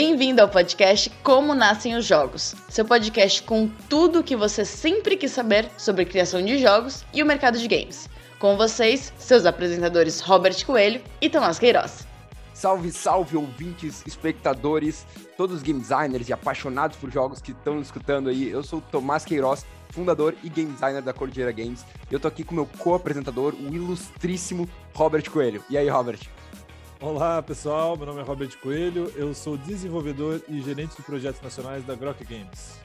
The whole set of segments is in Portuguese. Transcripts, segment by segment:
Bem-vindo ao podcast Como Nascem os Jogos, seu podcast com tudo o que você sempre quis saber sobre criação de jogos e o mercado de games. Com vocês, seus apresentadores Robert Coelho e Tomás Queiroz. Salve, salve, ouvintes, espectadores, todos os game designers e apaixonados por jogos que estão escutando aí. Eu sou o Tomás Queiroz, fundador e game designer da Cordillera Games. E eu tô aqui com meu co-apresentador, o ilustríssimo Robert Coelho. E aí, Robert? Olá, pessoal. Meu nome é Robert Coelho. Eu sou desenvolvedor e gerente de projetos nacionais da Grok Games.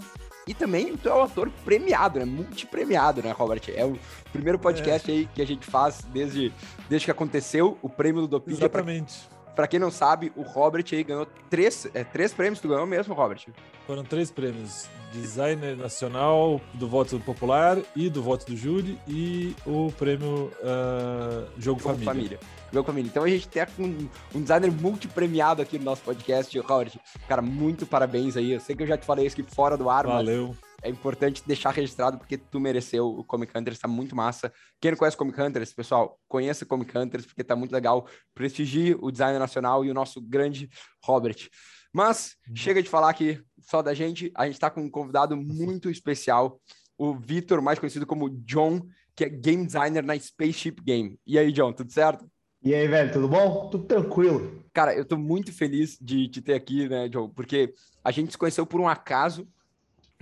E também tu é um ator premiado, né? Multipremiado, né, Robert? É o primeiro podcast é. aí que a gente faz desde, desde que aconteceu o prêmio do Doping. Exatamente. Pra quem não sabe, o Robert aí ganhou três, é, três prêmios. Tu ganhou mesmo, Robert? Foram três prêmios. Designer nacional do voto popular e do voto do júri e o prêmio uh, Jogo, Jogo Família. Família. Jogo Família. Então a gente tem um, um designer multipremiado aqui no nosso podcast. Robert, cara, muito parabéns aí. Eu sei que eu já te falei isso aqui fora do ar, Valeu. mas é importante deixar registrado porque tu mereceu. O Comic Hunters tá muito massa. Quem não conhece Comic Hunters, pessoal, conheça Comic Hunters porque tá muito legal. Prestigie o design nacional e o nosso grande Robert. Mas uhum. chega de falar aqui só da gente. A gente tá com um convidado muito especial, o Vitor, mais conhecido como John, que é game designer na Spaceship Game. E aí, John, tudo certo? E aí, velho, tudo bom? Tudo tranquilo. Cara, eu tô muito feliz de te ter aqui, né, John? Porque a gente se conheceu por um acaso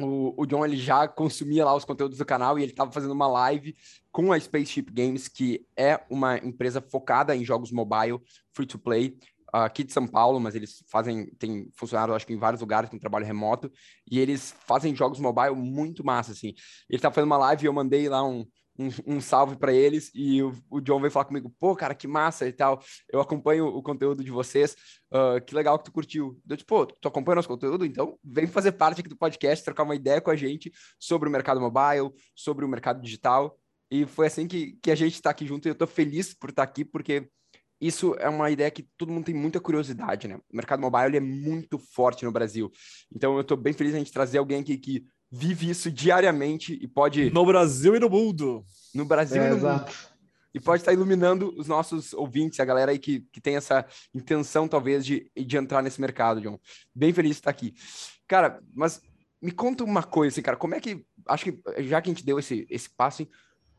o, o John ele já consumia lá os conteúdos do canal e ele estava fazendo uma live com a Spaceship Games, que é uma empresa focada em jogos mobile, free to play, aqui de São Paulo, mas eles fazem, tem funcionário, acho que em vários lugares com trabalho remoto, e eles fazem jogos mobile muito massa, assim. Ele estava fazendo uma live e eu mandei lá um, um, um salve para eles e o, o, John veio falar comigo, pô, cara, que massa e tal. Eu acompanho o conteúdo de vocês, uh, que legal que tu curtiu. Eu pô, tu acompanha nosso conteúdo? Então vem fazer parte aqui do podcast, trocar uma ideia com a gente sobre o mercado mobile, sobre o mercado digital. E foi assim que, que a gente está aqui junto e eu estou feliz por estar tá aqui, porque isso é uma ideia que todo mundo tem muita curiosidade, né? O mercado mobile é muito forte no Brasil. Então eu estou bem feliz a gente trazer alguém aqui que vive isso diariamente e pode. No Brasil e no mundo. No Brasil é, e no exato. mundo. E pode estar iluminando os nossos ouvintes, a galera aí que, que tem essa intenção, talvez, de, de entrar nesse mercado, John. Bem feliz de estar aqui. Cara, mas me conta uma coisa, assim, cara. Como é que. Acho que já que a gente deu esse, esse passo, assim,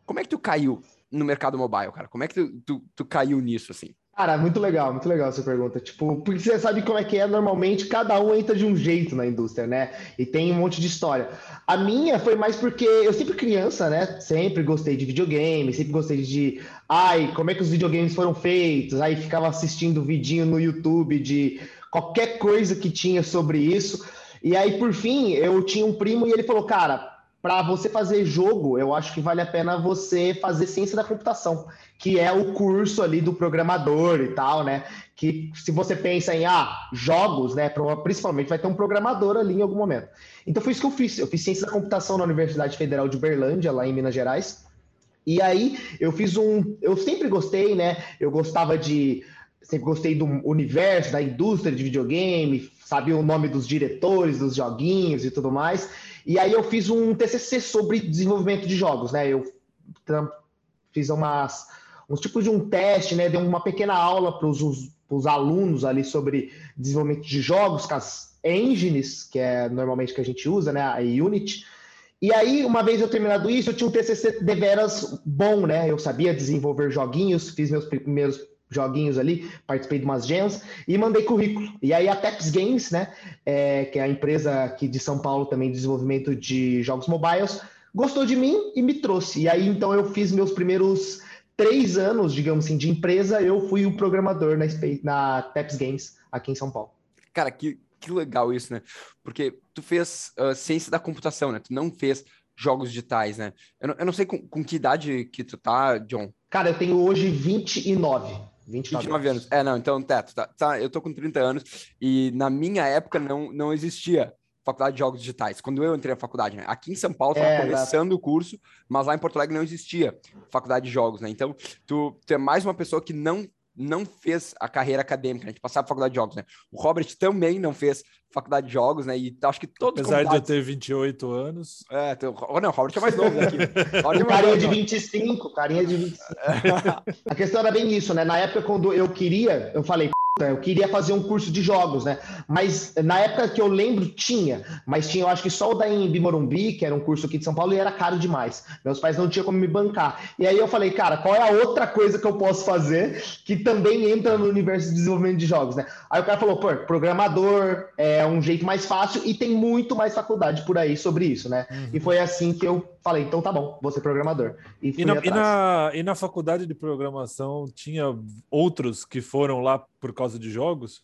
como é que tu caiu no mercado mobile, cara? Como é que tu, tu, tu caiu nisso, assim? Cara, muito legal, muito legal essa pergunta. Tipo, porque você sabe como é que é, normalmente cada um entra de um jeito na indústria, né? E tem um monte de história. A minha foi mais porque eu sempre criança, né? Sempre gostei de videogame, sempre gostei de. Ai, como é que os videogames foram feitos? Aí ficava assistindo vidinho no YouTube de qualquer coisa que tinha sobre isso. E aí, por fim, eu tinha um primo e ele falou, cara, para você fazer jogo, eu acho que vale a pena você fazer ciência da computação, que é o curso ali do programador e tal, né? Que se você pensa em ah, jogos, né? Principalmente vai ter um programador ali em algum momento. Então foi isso que eu fiz. Eu fiz ciência da computação na Universidade Federal de Berlândia, lá em Minas Gerais. E aí eu fiz um. Eu sempre gostei, né? Eu gostava de. Sempre gostei do universo, da indústria de videogame, sabia o nome dos diretores dos joguinhos e tudo mais. E aí eu fiz um TCC sobre desenvolvimento de jogos, né? Eu fiz umas, uns tipos de um teste, né? Dei uma pequena aula para os alunos ali sobre desenvolvimento de jogos, com as engines, que é normalmente que a gente usa, né? A Unity. E aí, uma vez eu terminado isso, eu tinha um TCC deveras bom, né? Eu sabia desenvolver joguinhos, fiz meus primeiros joguinhos ali, participei de umas gems e mandei currículo. E aí a Teps Games, né, é, que é a empresa aqui de São Paulo também de desenvolvimento de jogos mobiles, gostou de mim e me trouxe. E aí então eu fiz meus primeiros três anos, digamos assim, de empresa, eu fui o programador na, na Teps Games aqui em São Paulo. Cara, que, que legal isso, né? Porque tu fez uh, ciência da computação, né? Tu não fez jogos digitais, né? Eu não, eu não sei com, com que idade que tu tá, John. Cara, eu tenho hoje 29. 29, 29 anos. É, não, então, teto, tá, tá, eu tô com 30 anos e na minha época não, não existia faculdade de jogos digitais. Quando eu entrei na faculdade, né? Aqui em São Paulo estava é, começando o curso, mas lá em Porto Alegre não existia faculdade de jogos, né? Então, tu, tu é mais uma pessoa que não não fez a carreira acadêmica, né? De passar faculdade de jogos, né? O Robert também não fez faculdade de jogos, né? E acho que todos Apesar de eu ter 28 anos. É, oh, não, o Robert é mais novo daqui. É carinha de 25, carinha de 25. a questão era bem isso, né? Na época, quando eu queria, eu falei, eu queria fazer um curso de jogos, né? Mas na época que eu lembro, tinha. Mas tinha, eu acho que só o da Embi Morumbi, que era um curso aqui de São Paulo, e era caro demais. Meus pais não tinham como me bancar. E aí eu falei, cara, qual é a outra coisa que eu posso fazer que também entra no universo de desenvolvimento de jogos, né? Aí o cara falou, pô, programador é um jeito mais fácil e tem muito mais faculdade por aí sobre isso, né? Uhum. E foi assim que eu falei, então tá bom, vou ser programador. E, e, na, e, na, e na faculdade de programação tinha outros que foram lá por causa de jogos?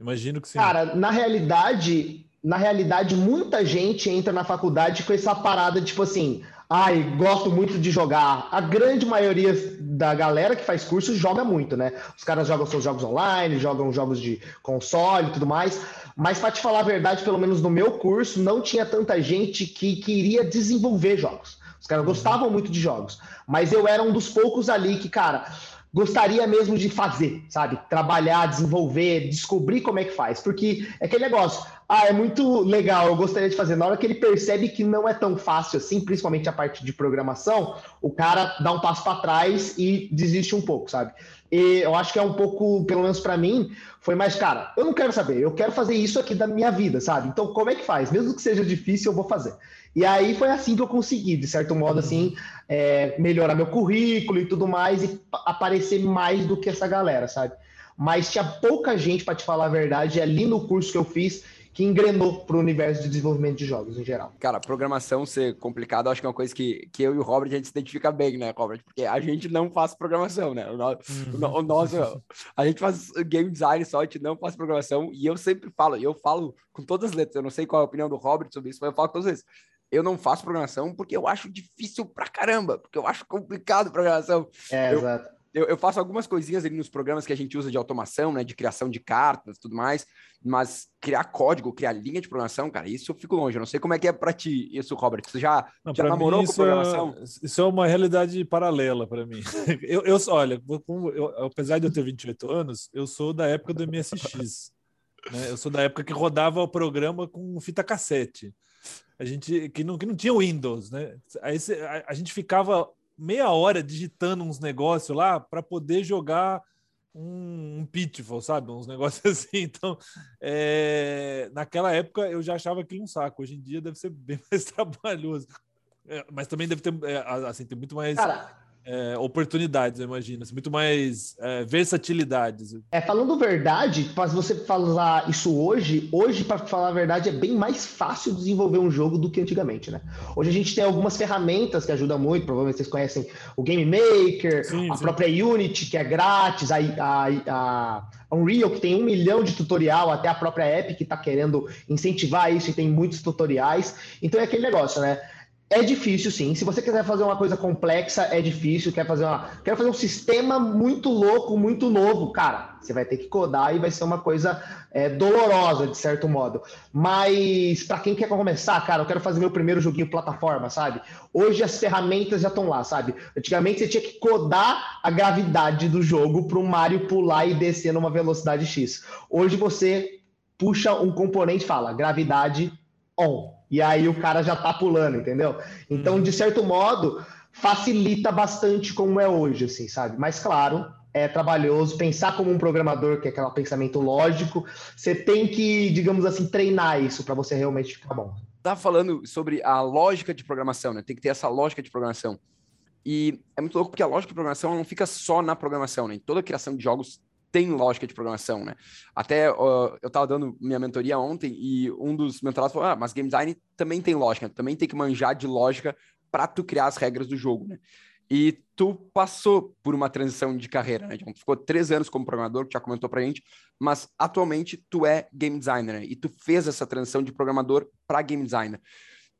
Imagino que sim. Cara, na realidade, na realidade, muita gente entra na faculdade com essa parada, tipo assim, ai, gosto muito de jogar. A grande maioria da galera que faz curso joga muito, né? Os caras jogam seus jogos online, jogam jogos de console e tudo mais. Mas para te falar a verdade, pelo menos no meu curso, não tinha tanta gente que queria desenvolver jogos. Os caras gostavam muito de jogos. Mas eu era um dos poucos ali que, cara, gostaria mesmo de fazer, sabe? Trabalhar, desenvolver, descobrir como é que faz. Porque é aquele negócio, ah, é muito legal, eu gostaria de fazer. Na hora que ele percebe que não é tão fácil assim, principalmente a parte de programação, o cara dá um passo para trás e desiste um pouco, sabe? E eu acho que é um pouco, pelo menos para mim, foi mais, cara, eu não quero saber, eu quero fazer isso aqui da minha vida, sabe? Então, como é que faz? Mesmo que seja difícil, eu vou fazer. E aí foi assim que eu consegui, de certo modo, assim, é, melhorar meu currículo e tudo mais, e aparecer mais do que essa galera, sabe? Mas tinha pouca gente, para te falar a verdade, ali no curso que eu fiz, que engrenou para o universo de desenvolvimento de jogos em geral. Cara, programação ser complicado, acho que é uma coisa que, que eu e o Robert a gente se identifica bem, né, Robert? Porque a gente não faz programação, né? O, no, uhum. o nosso, a gente faz game design só, a gente não faz programação. E eu sempre falo, e eu falo com todas as letras, eu não sei qual é a opinião do Robert sobre isso, mas eu falo todas as vezes. Eu não faço programação porque eu acho difícil pra caramba, porque eu acho complicado programação. É, eu, exato eu, eu, faço algumas coisinhas ali nos programas que a gente usa de automação, né, de criação de cartas, tudo mais, mas criar código, criar linha de programação, cara, isso eu fico longe. Eu não sei como é que é para ti isso, Robert. Você já, não, já namorou com programação? É, isso é uma realidade paralela para mim. eu, eu, olha, eu, apesar de eu ter 28 anos, eu sou da época do MSX. Né? Eu sou da época que rodava o programa com fita cassete. A gente que não, que não tinha Windows, né? Aí a, a gente ficava meia hora digitando uns negócios lá para poder jogar um, um pitfall, sabe? Uns negócios assim. Então, é... naquela época eu já achava aquilo um saco. Hoje em dia deve ser bem mais trabalhoso. É, mas também deve ter, é, assim, tem muito mais. Cara, é, oportunidades, eu imagino, assim, muito mais é, versatilidades. É, falando verdade, para você falar isso hoje, hoje, para falar a verdade, é bem mais fácil desenvolver um jogo do que antigamente, né? Hoje a gente tem algumas ferramentas que ajudam muito, provavelmente vocês conhecem o Game Maker, sim, a sim. própria Unity, que é grátis, a, a, a Unreal, que tem um milhão de tutorial, até a própria Epic que está querendo incentivar isso e tem muitos tutoriais. Então é aquele negócio, né? É difícil, sim. Se você quiser fazer uma coisa complexa, é difícil. Quer fazer uma, quer fazer um sistema muito louco, muito novo, cara. Você vai ter que codar e vai ser uma coisa é, dolorosa de certo modo. Mas para quem quer começar, cara, eu quero fazer meu primeiro joguinho plataforma, sabe? Hoje as ferramentas já estão lá, sabe? Antigamente você tinha que codar a gravidade do jogo para o Mario pular e descer numa velocidade X. Hoje você puxa um componente fala gravidade on e aí o cara já tá pulando, entendeu? Então, uhum. de certo modo, facilita bastante como é hoje, assim, sabe? Mas claro, é trabalhoso pensar como um programador, que é aquele pensamento lógico. Você tem que, digamos assim, treinar isso para você realmente ficar bom. Tá falando sobre a lógica de programação, né? Tem que ter essa lógica de programação. E é muito louco porque a lógica de programação não fica só na programação, né? Em toda a criação de jogos tem lógica de programação, né? Até uh, eu estava dando minha mentoria ontem e um dos mentorados falou: ah, mas game design também tem lógica, também tem que manjar de lógica para tu criar as regras do jogo, né? E tu passou por uma transição de carreira, né? Então, tu ficou três anos como programador, que já comentou pra gente, mas atualmente tu é game designer, né? E tu fez essa transição de programador para game designer.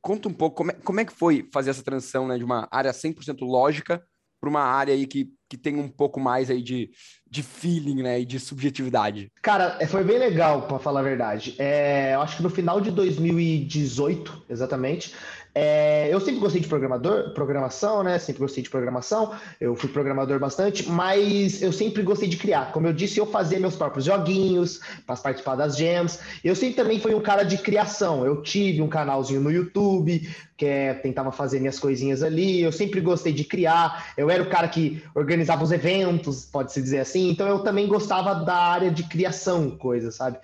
Conta um pouco como é, como é que foi fazer essa transição, né? De uma área 100% lógica para uma área aí que, que tem um pouco mais aí de, de feeling, né, e de subjetividade? Cara, é, foi bem legal, para falar a verdade. É, eu acho que no final de 2018, exatamente, é, eu sempre gostei de programador, programação, né? Sempre gostei de programação. Eu fui programador bastante, mas eu sempre gostei de criar. Como eu disse, eu fazia meus próprios joguinhos para participar das jams. Eu sempre também fui um cara de criação. Eu tive um canalzinho no YouTube que é, tentava fazer minhas coisinhas ali. Eu sempre gostei de criar. Eu era o cara que organizava os eventos, pode-se dizer assim assim, então eu também gostava da área de criação, coisa, sabe?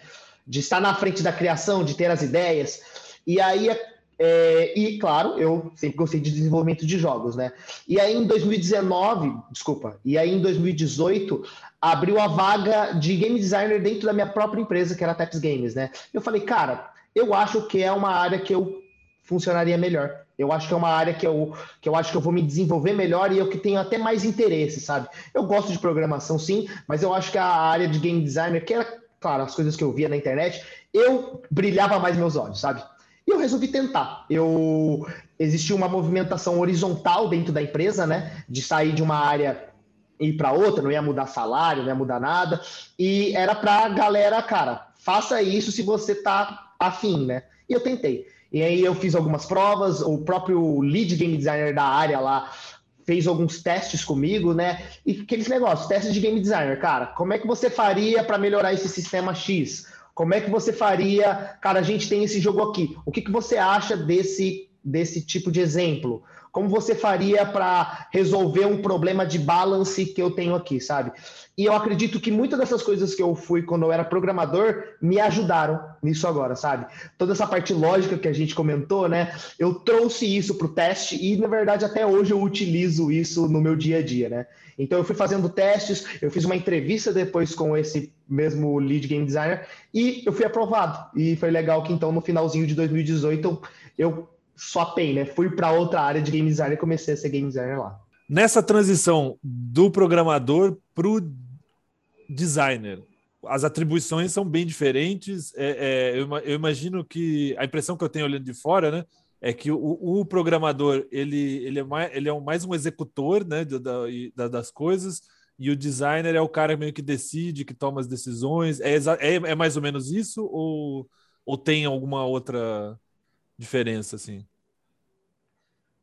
De estar na frente da criação, de ter as ideias. E aí, é, e claro, eu sempre gostei de desenvolvimento de jogos, né? E aí em 2019, desculpa, e aí em 2018 abriu a vaga de game designer dentro da minha própria empresa, que era a Taps Games, né? Eu falei, cara, eu acho que é uma área que eu funcionaria melhor. Eu acho que é uma área que eu, que eu acho que eu vou me desenvolver melhor e eu que tenho até mais interesse, sabe? Eu gosto de programação, sim, mas eu acho que a área de game designer, que era, claro, as coisas que eu via na internet, eu brilhava mais meus olhos, sabe? E eu resolvi tentar. Eu existia uma movimentação horizontal dentro da empresa, né? De sair de uma área e ir para outra, não ia mudar salário, não ia mudar nada. E era para galera, cara, faça isso se você tá afim, né? E eu tentei. E aí eu fiz algumas provas, o próprio lead game designer da área lá fez alguns testes comigo, né? E aqueles negócios, testes de game designer, cara, como é que você faria para melhorar esse sistema X? Como é que você faria, cara, a gente tem esse jogo aqui. O que, que você acha desse desse tipo de exemplo? Como você faria para resolver um problema de balance que eu tenho aqui, sabe? E eu acredito que muitas dessas coisas que eu fui quando eu era programador me ajudaram nisso agora, sabe? Toda essa parte lógica que a gente comentou, né? Eu trouxe isso para o teste e, na verdade, até hoje eu utilizo isso no meu dia a dia, né? Então eu fui fazendo testes, eu fiz uma entrevista depois com esse mesmo lead game designer e eu fui aprovado. E foi legal que então no finalzinho de 2018 eu swapei, né? Fui para outra área de game design e comecei a ser game designer lá. Nessa transição do programador para o designer, as atribuições são bem diferentes. É, é, eu, eu, imagino que a impressão que eu tenho olhando de fora, né, é que o, o programador ele, ele, é mais, ele é mais um executor, né, da, das coisas. E o designer é o cara meio que decide, que toma as decisões. É, é, é mais ou menos isso? Ou, ou tem alguma outra diferença, assim?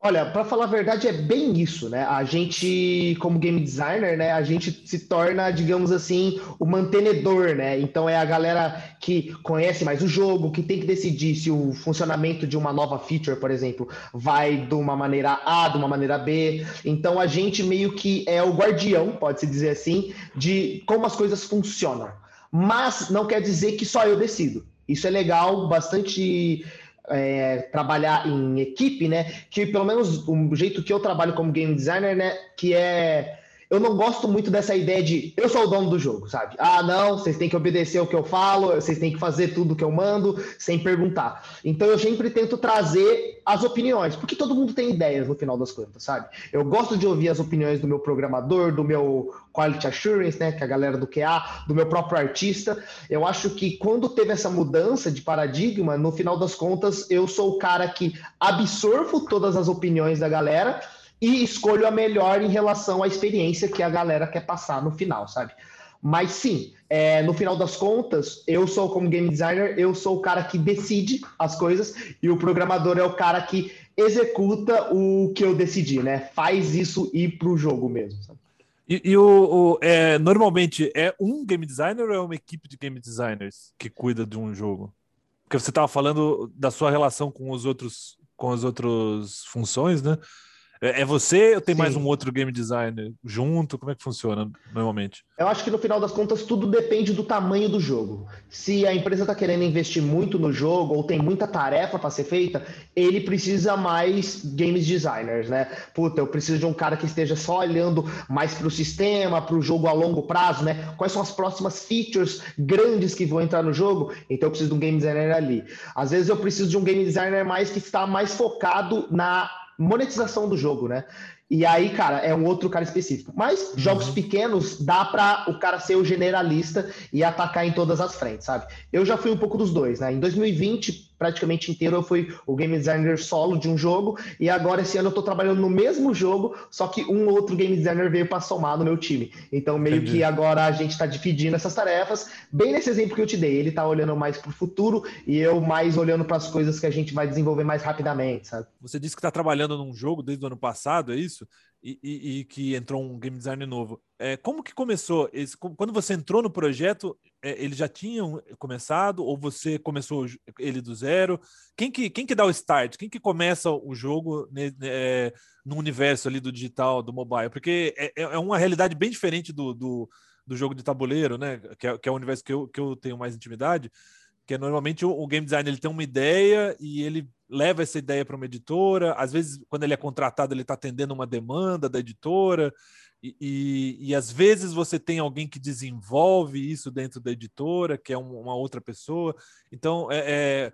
Olha, para falar a verdade, é bem isso, né? A gente, como game designer, né, a gente se torna, digamos assim, o mantenedor, né? Então é a galera que conhece mais o jogo, que tem que decidir se o funcionamento de uma nova feature, por exemplo, vai de uma maneira A, de uma maneira B. Então a gente meio que é o guardião, pode-se dizer assim, de como as coisas funcionam. Mas não quer dizer que só eu decido. Isso é legal, bastante é, trabalhar em equipe, né? Que pelo menos o jeito que eu trabalho como game designer, né? Que é eu não gosto muito dessa ideia de eu sou o dono do jogo, sabe? Ah, não, vocês têm que obedecer o que eu falo, vocês têm que fazer tudo que eu mando sem perguntar. Então eu sempre tento trazer as opiniões, porque todo mundo tem ideias no final das contas, sabe? Eu gosto de ouvir as opiniões do meu programador, do meu quality assurance, né, que é a galera do QA, do meu próprio artista. Eu acho que quando teve essa mudança de paradigma, no final das contas, eu sou o cara que absorvo todas as opiniões da galera e escolho a melhor em relação à experiência que a galera quer passar no final, sabe? Mas sim, é, no final das contas, eu sou como game designer, eu sou o cara que decide as coisas e o programador é o cara que executa o que eu decidi, né? Faz isso ir para o jogo mesmo. Sabe? E, e o, o é, normalmente é um game designer ou é uma equipe de game designers que cuida de um jogo? Porque você estava falando da sua relação com os outros com as outras funções, né? É, é você ou tem Sim. mais um outro game designer junto? Como é que funciona normalmente? Eu acho que no final das contas tudo depende do tamanho do jogo. Se a empresa está querendo investir muito no jogo ou tem muita tarefa para ser feita, ele precisa mais games designers, né? Puta, eu preciso de um cara que esteja só olhando mais para o sistema, para o jogo a longo prazo, né? Quais são as próximas features grandes que vão entrar no jogo? Então eu preciso de um game designer ali. Às vezes eu preciso de um game designer mais que está mais focado na monetização do jogo, né? E aí, cara, é um outro cara específico. Mas uhum. jogos pequenos dá para o cara ser o generalista e atacar em todas as frentes, sabe? Eu já fui um pouco dos dois, né? Em 2020, praticamente inteiro eu fui o game designer solo de um jogo e agora esse ano eu tô trabalhando no mesmo jogo, só que um outro game designer veio para somar no meu time. Então meio Entendi. que agora a gente tá dividindo essas tarefas, bem nesse exemplo que eu te dei, ele tá olhando mais pro futuro e eu mais olhando para as coisas que a gente vai desenvolver mais rapidamente, sabe? Você disse que tá trabalhando num jogo desde o ano passado, é isso? E, e, e, que entrou um game designer novo. É, como que começou? Esse, quando você entrou no projeto, é, eles já tinham começado ou você começou ele do zero? Quem que, quem que dá o start? Quem que começa o jogo é, no universo ali do digital, do mobile? Porque é, é, é uma realidade bem diferente do, do, do jogo de tabuleiro, né? Que é, que é o universo que eu, que eu tenho mais intimidade, que é normalmente o, o game design ele tem uma ideia e ele leva essa ideia para uma editora. Às vezes, quando ele é contratado, ele está atendendo uma demanda da editora. E, e, e, às vezes você tem alguém que desenvolve isso dentro da editora, que é um, uma outra pessoa. Então, é, é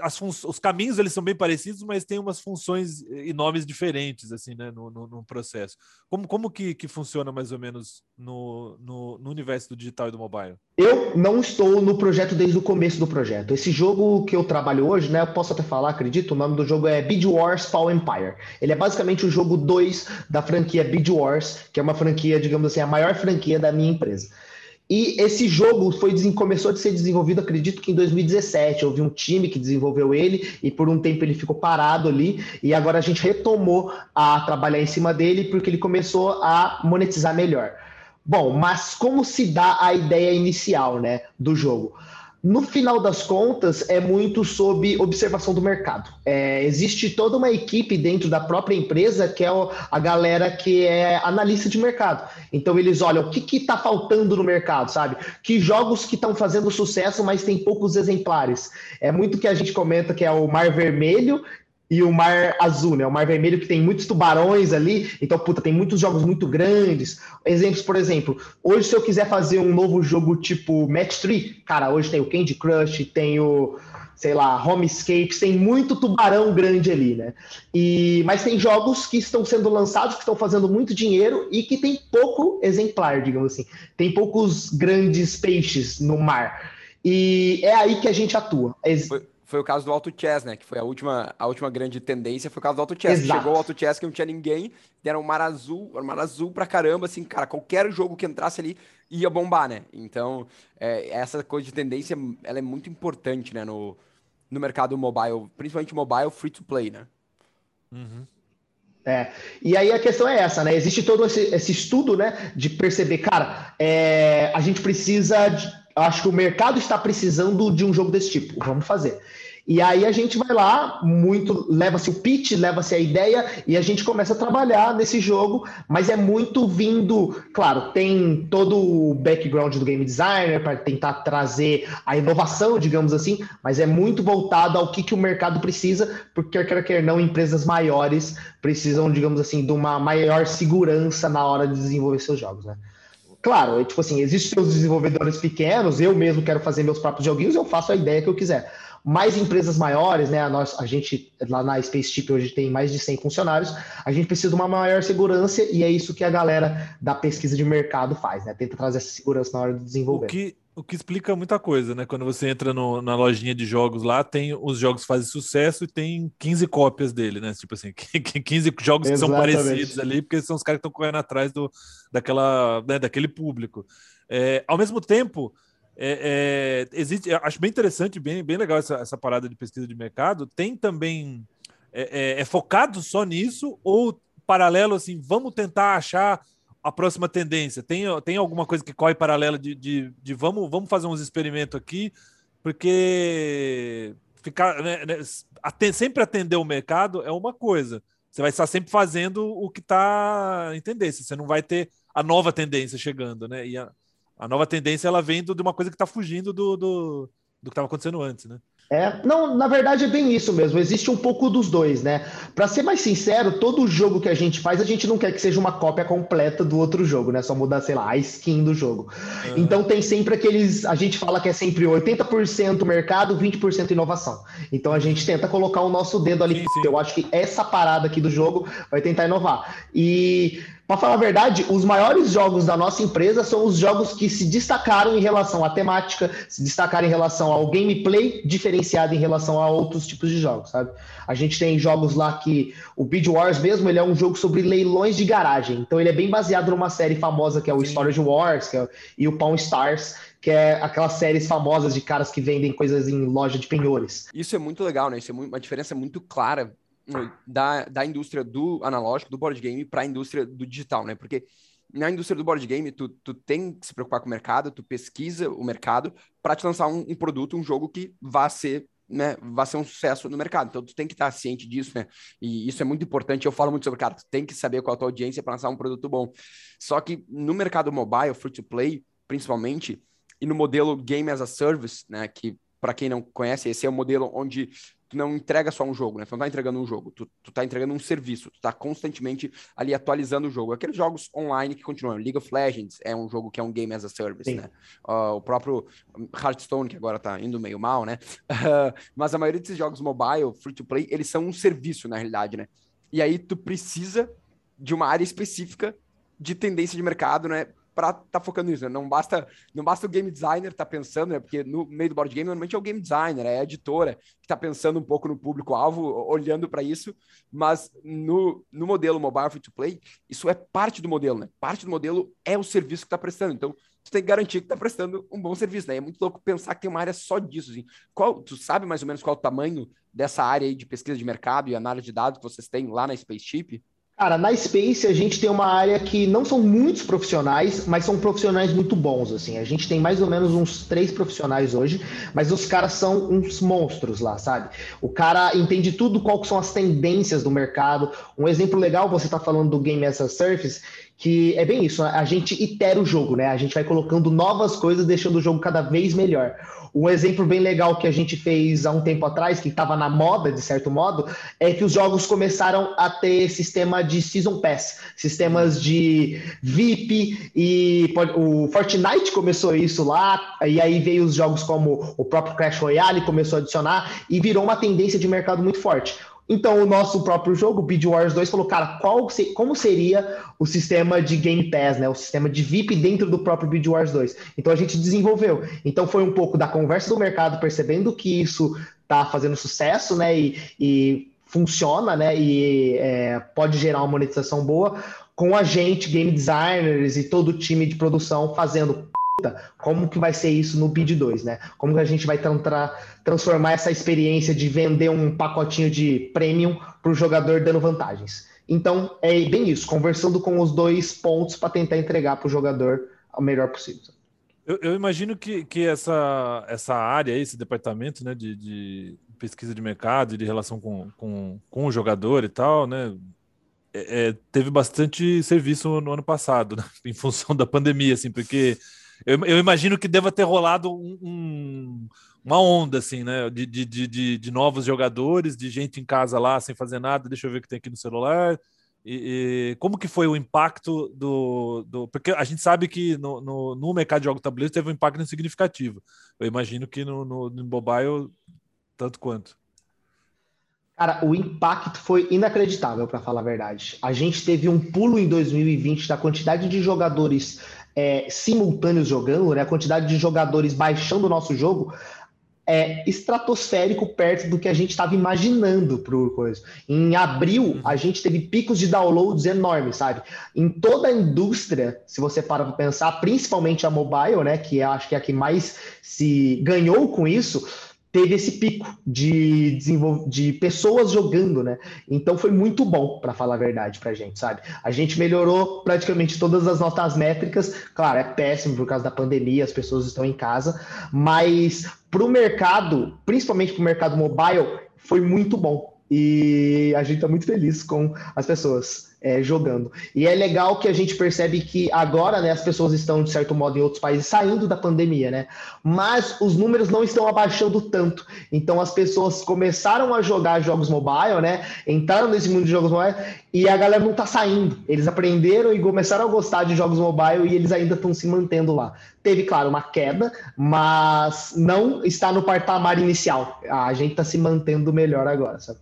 as os caminhos eles são bem parecidos, mas tem umas funções e nomes diferentes assim, né, no, no, no processo. Como, como que, que funciona mais ou menos no, no, no, universo do digital e do mobile? Eu não estou no projeto desde o começo do projeto. Esse jogo que eu trabalho hoje, né, eu posso até falar, acredito, o nome do jogo é Bid Wars Paul Empire. Ele é basicamente o jogo 2 da franquia Bid Wars, que é uma franquia, digamos assim, a maior franquia da minha empresa. E esse jogo foi começou a ser desenvolvido, acredito que em 2017. Houve um time que desenvolveu ele e por um tempo ele ficou parado ali. E agora a gente retomou a trabalhar em cima dele porque ele começou a monetizar melhor. Bom, mas como se dá a ideia inicial né, do jogo? No final das contas, é muito sob observação do mercado. É, existe toda uma equipe dentro da própria empresa que é a galera que é analista de mercado. Então eles olham o que está faltando no mercado, sabe? Que jogos que estão fazendo sucesso, mas tem poucos exemplares. É muito que a gente comenta que é o Mar Vermelho e o Mar Azul, né? O Mar Vermelho que tem muitos tubarões ali, então, puta, tem muitos jogos muito grandes. Exemplos, por exemplo, hoje se eu quiser fazer um novo jogo tipo Match 3, cara, hoje tem o Candy Crush, tem o, sei lá, Homescapes, tem muito tubarão grande ali, né? E, mas tem jogos que estão sendo lançados, que estão fazendo muito dinheiro e que tem pouco exemplar, digamos assim. Tem poucos grandes peixes no mar. E é aí que a gente atua. Foi foi o caso do Auto Chess, né? Que foi a última, a última grande tendência, foi o caso do Auto Chess. Exato. Chegou o Auto Chess que não tinha ninguém, deram um mar azul, um mar azul pra caramba, assim, cara, qualquer jogo que entrasse ali ia bombar, né? Então, é, essa coisa de tendência, ela é muito importante, né, no, no mercado mobile, principalmente mobile free to play, né? Uhum. É, e aí a questão é essa, né? Existe todo esse, esse estudo, né, de perceber, cara, é, a gente precisa de acho que o mercado está precisando de um jogo desse tipo. Vamos fazer. E aí a gente vai lá, muito leva-se o pitch, leva-se a ideia e a gente começa a trabalhar nesse jogo, mas é muito vindo, claro, tem todo o background do game designer para tentar trazer a inovação, digamos assim, mas é muito voltado ao que, que o mercado precisa, porque quer quer não, empresas maiores precisam, digamos assim, de uma maior segurança na hora de desenvolver seus jogos, né? Claro, é, tipo assim, existem os desenvolvedores pequenos, eu mesmo quero fazer meus próprios joguinhos, eu faço a ideia que eu quiser. Mais empresas maiores, né? A, nós, a gente, lá na Spaceship, hoje tem mais de 100 funcionários, a gente precisa de uma maior segurança e é isso que a galera da pesquisa de mercado faz, né? Tenta trazer essa segurança na hora de desenvolver. O que, o que explica muita coisa, né? Quando você entra no, na lojinha de jogos lá, tem os jogos que fazem sucesso e tem 15 cópias dele, né? Tipo assim, 15 jogos que são parecidos ali, porque são os caras que estão correndo atrás do, daquela, né, daquele público. É, ao mesmo tempo, é, é, existe, acho bem interessante, bem, bem legal essa, essa parada de pesquisa de mercado. Tem também. É, é, é focado só nisso ou paralelo assim, vamos tentar achar a próxima tendência? Tem, tem alguma coisa que corre paralela de, de, de vamos, vamos fazer uns experimentos aqui, porque ficar né, né, sempre atender o mercado é uma coisa. Você vai estar sempre fazendo o que está em tendência. Você não vai ter a nova tendência chegando, né? E a, a nova tendência ela vem de uma coisa que está fugindo do, do, do que estava acontecendo antes, né? É, não, na verdade é bem isso mesmo. Existe um pouco dos dois, né? Para ser mais sincero, todo jogo que a gente faz, a gente não quer que seja uma cópia completa do outro jogo, né? Só mudar, sei lá, a skin do jogo. Uhum. Então tem sempre aqueles, a gente fala que é sempre 80% mercado, 20% inovação. Então a gente tenta colocar o nosso dedo ali. Sim, sim. Eu acho que essa parada aqui do jogo vai tentar inovar. E para falar a verdade, os maiores jogos da nossa empresa são os jogos que se destacaram em relação à temática, se destacaram em relação ao gameplay diferenciado em relação a outros tipos de jogos, sabe? A gente tem jogos lá que o Beat Wars mesmo, ele é um jogo sobre leilões de garagem. Então ele é bem baseado numa série famosa que é o. Storage Wars é, e o Pawn Stars, que é aquelas séries famosas de caras que vendem coisas em loja de penhores. Isso é muito legal, né? Isso é uma diferença muito clara da, da indústria do analógico, do board game, para a indústria do digital, né? Porque na indústria do board game, tu, tu tem que se preocupar com o mercado, tu pesquisa o mercado para te lançar um, um, produto, um jogo que vá ser né, vai ser um sucesso no mercado. Então, tu tem que estar ciente disso, né? E isso é muito importante. Eu falo muito sobre, cara, tu tem que saber qual é a tua audiência para lançar um produto bom. Só que no mercado mobile, free to play, principalmente, e no modelo game as a service, né, que para quem não conhece, esse é o modelo onde tu não entrega só um jogo, né? Tu não tá entregando um jogo, tu, tu tá entregando um serviço, tu tá constantemente ali atualizando o jogo. Aqueles jogos online que continuam. League of Legends é um jogo que é um game as a service, Sim. né? Uh, o próprio Hearthstone, que agora tá indo meio mal, né? Uh, mas a maioria desses jogos mobile, free to play, eles são um serviço, na realidade, né? E aí tu precisa de uma área específica de tendência de mercado, né? Para estar tá focando nisso. Né? Não basta não basta o game designer estar tá pensando, né? Porque no meio do board game normalmente é o game designer, é a editora que está pensando um pouco no público-alvo, olhando para isso, mas no, no modelo mobile free to play, isso é parte do modelo, né? Parte do modelo é o serviço que está prestando. Então, tu tem que garantir que está prestando um bom serviço, né? É muito louco pensar que tem uma área só disso. Assim. Qual, tu sabe mais ou menos qual o tamanho dessa área aí de pesquisa de mercado e análise de dados que vocês têm lá na Spaceship? Cara, na Space a gente tem uma área que não são muitos profissionais, mas são profissionais muito bons, assim. A gente tem mais ou menos uns três profissionais hoje, mas os caras são uns monstros lá, sabe? O cara entende tudo, quais são as tendências do mercado. Um exemplo legal, você tá falando do Game as a Service, que é bem isso, a gente itera o jogo, né? A gente vai colocando novas coisas, deixando o jogo cada vez melhor. Um exemplo bem legal que a gente fez há um tempo atrás, que estava na moda, de certo modo, é que os jogos começaram a ter sistema de Season Pass, sistemas de VIP, e o Fortnite começou isso lá, e aí veio os jogos como o próprio Crash Royale começou a adicionar, e virou uma tendência de mercado muito forte. Então, o nosso próprio jogo, Beat Wars 2, falou, cara, qual, como seria o sistema de Game Pass, né? O sistema de VIP dentro do próprio Beat Wars 2. Então, a gente desenvolveu. Então, foi um pouco da conversa do mercado, percebendo que isso está fazendo sucesso, né? E, e funciona, né? E é, pode gerar uma monetização boa, com a gente, game designers e todo o time de produção fazendo como que vai ser isso no BID 2, né? Como que a gente vai transformar essa experiência de vender um pacotinho de premium para o jogador dando vantagens. Então, é bem isso, conversando com os dois pontos para tentar entregar para o jogador o melhor possível. Eu, eu, imagino que, que essa, essa área, esse departamento né, de, de pesquisa de mercado e de relação com, com, com o jogador e tal, né? É, é teve bastante serviço no ano passado, né, em função da pandemia, assim, porque eu, eu imagino que deva ter rolado um, um, uma onda, assim, né? De, de, de, de, novos jogadores, de gente em casa lá sem fazer nada, deixa eu ver o que tem aqui no celular. E, e como que foi o impacto do, do. Porque a gente sabe que no, no, no mercado de jogos tabuleiros teve um impacto significativo. Eu imagino que no, no, no mobile, tanto quanto. Cara, o impacto foi inacreditável, para falar a verdade. A gente teve um pulo em 2020 da quantidade de jogadores é, simultâneos jogando, né, a quantidade de jogadores baixando o nosso jogo é estratosférico perto do que a gente estava imaginando para coisa. Em abril, uhum. a gente teve picos de downloads enormes, sabe? Em toda a indústria, se você para para pensar, principalmente a mobile, né, que acho que é a que mais se ganhou com isso, teve esse pico de, de pessoas jogando, né? Então foi muito bom, para falar a verdade, para a gente, sabe? A gente melhorou praticamente todas as nossas métricas. Claro, é péssimo por causa da pandemia, as pessoas estão em casa, mas para o mercado, principalmente para o mercado mobile, foi muito bom. E a gente está muito feliz com as pessoas é, jogando. E é legal que a gente percebe que agora né, as pessoas estão, de certo modo, em outros países saindo da pandemia, né? Mas os números não estão abaixando tanto. Então as pessoas começaram a jogar jogos mobile, né? Entraram nesse mundo de jogos mobile e a galera não está saindo. Eles aprenderam e começaram a gostar de jogos mobile e eles ainda estão se mantendo lá. Teve, claro, uma queda, mas não está no patamar inicial. A gente está se mantendo melhor agora, sabe?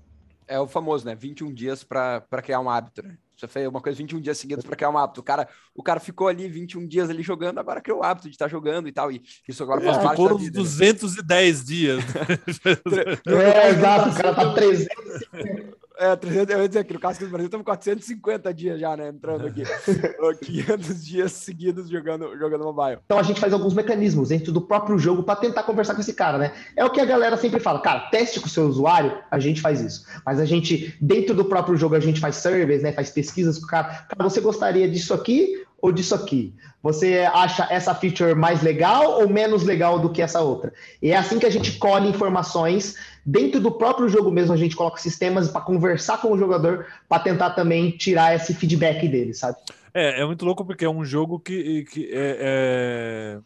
É o famoso, né? 21 dias para criar um hábito, né? Você fez uma coisa 21 dias seguidos para criar um hábito. O cara, o cara ficou ali 21 dias ali jogando, agora criou o hábito de estar jogando e tal. E isso agora faz é, parte ficou da vida, 210 né? dias. é, exato, o cara tá 350. É, 300, eu ia dizer que no caso do Brasil estamos 450 dias já, né? Entrando aqui. 500 dias seguidos jogando, jogando mobile. Então a gente faz alguns mecanismos dentro do próprio jogo para tentar conversar com esse cara, né? É o que a galera sempre fala, cara, teste com o seu usuário, a gente faz isso. Mas a gente, dentro do próprio jogo, a gente faz surveys, né? Faz pesquisas com o cara. Cara, você gostaria disso aqui ou disso aqui? Você acha essa feature mais legal ou menos legal do que essa outra? E é assim que a gente colhe informações dentro do próprio jogo mesmo. A gente coloca sistemas para conversar com o jogador para tentar também tirar esse feedback dele, sabe? É, é muito louco porque é um jogo que, que é, é...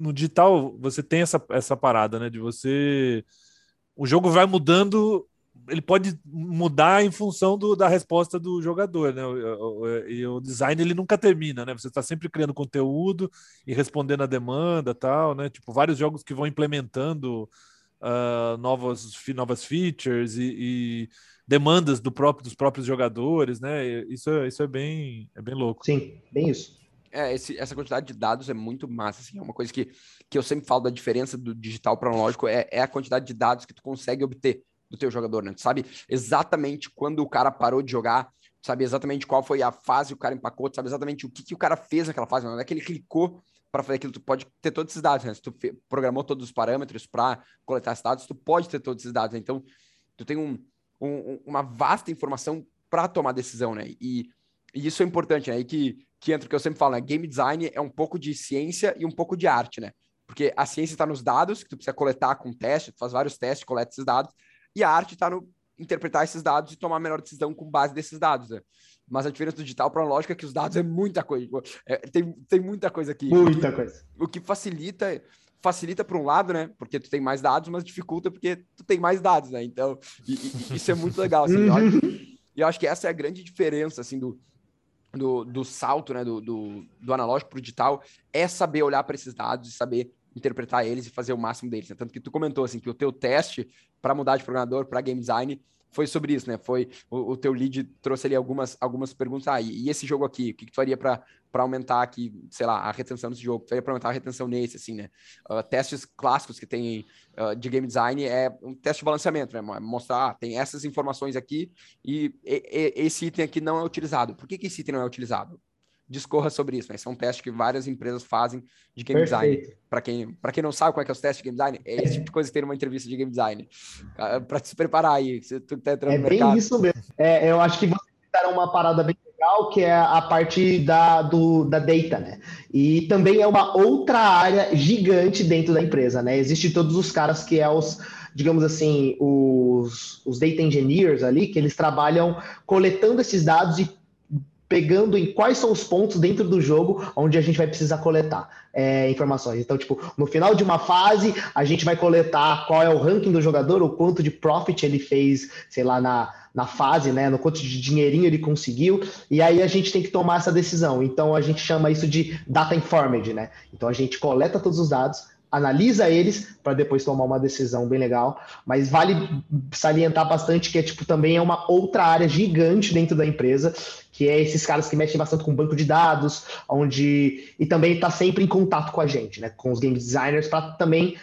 no digital você tem essa, essa parada, né? De você. O jogo vai mudando ele pode mudar em função do, da resposta do jogador, né? E o, design ele nunca termina, né? Você está sempre criando conteúdo e respondendo a demanda, tal, né? Tipo vários jogos que vão implementando uh, novas, novas features e, e, demandas do próprio, dos próprios jogadores, né? Isso, é, isso é bem, é bem louco. Sim, bem isso. É, esse, essa quantidade de dados é muito massa, assim, é uma coisa que, que eu sempre falo da diferença do digital para o analógico, é, é a quantidade de dados que tu consegue obter do teu jogador, né? Tu sabe exatamente quando o cara parou de jogar, tu sabe exatamente qual foi a fase que o cara empacou, tu sabe exatamente o que, que o cara fez naquela fase, não é que ele clicou para fazer aquilo, tu pode ter todos esses dados, né? Se tu programou todos os parâmetros para coletar esses dados, tu pode ter todos esses dados, né? Então, tu tem um, um, uma vasta informação para tomar decisão, né? E, e, isso é importante, né? E que, que entra o que eu sempre falo, né? Game design é um pouco de ciência e um pouco de arte, né? Porque a ciência está nos dados, que tu precisa coletar com teste, tu faz vários testes, coleta esses dados, e a arte está no interpretar esses dados e tomar a melhor decisão com base desses dados. Né? Mas a diferença do digital para o analógico é que os dados é muita coisa. É, tem, tem muita coisa aqui. Muita coisa. O que facilita facilita por um lado, né? Porque tu tem mais dados, mas dificulta porque tu tem mais dados, né? Então, e, e, isso é muito legal. Assim, eu, acho, eu acho que essa é a grande diferença assim, do, do, do salto né? do, do, do analógico para o digital, é saber olhar para esses dados e saber interpretar eles e fazer o máximo deles. Né? Tanto que tu comentou assim que o teu teste para mudar de programador para game design foi sobre isso, né? Foi o, o, teu lead trouxe ali algumas, algumas perguntas. Ah, e, e esse jogo aqui, o que, que tu faria para aumentar aqui, sei lá, a retenção desse jogo? Tu faria para aumentar a retenção nesse, assim, né? Uh, testes clássicos que tem uh, de game design é um teste de balanceamento, né? Mostrar, ah, tem essas informações aqui e, e, e, esse item aqui não é utilizado. Por que, que esse item não é utilizado? Discorra sobre isso. Né? Esse é um teste que várias empresas fazem de game Perfeito. design. Para quem, quem não sabe qual é, que é os testes de game design, é esse tipo de coisa que tem numa entrevista de game design. Ah, Para se preparar aí, se tu tá entrando é no mercado. bem isso mesmo. É, eu acho que você citaram uma parada bem legal, que é a parte da, do, da data, né? E também é uma outra área gigante dentro da empresa, né? Existem todos os caras que é os digamos assim, os, os data engineers ali, que eles trabalham coletando esses dados e pegando em quais são os pontos dentro do jogo onde a gente vai precisar coletar é, informações. Então, tipo, no final de uma fase, a gente vai coletar qual é o ranking do jogador, o quanto de profit ele fez, sei lá, na, na fase, né? No quanto de dinheirinho ele conseguiu, e aí a gente tem que tomar essa decisão. Então a gente chama isso de data informed, né? Então a gente coleta todos os dados, analisa eles para depois tomar uma decisão bem legal. Mas vale salientar bastante que é tipo também é uma outra área gigante dentro da empresa, que é esses caras que mexem bastante com banco de dados, onde e também está sempre em contato com a gente, né, com os game designers para também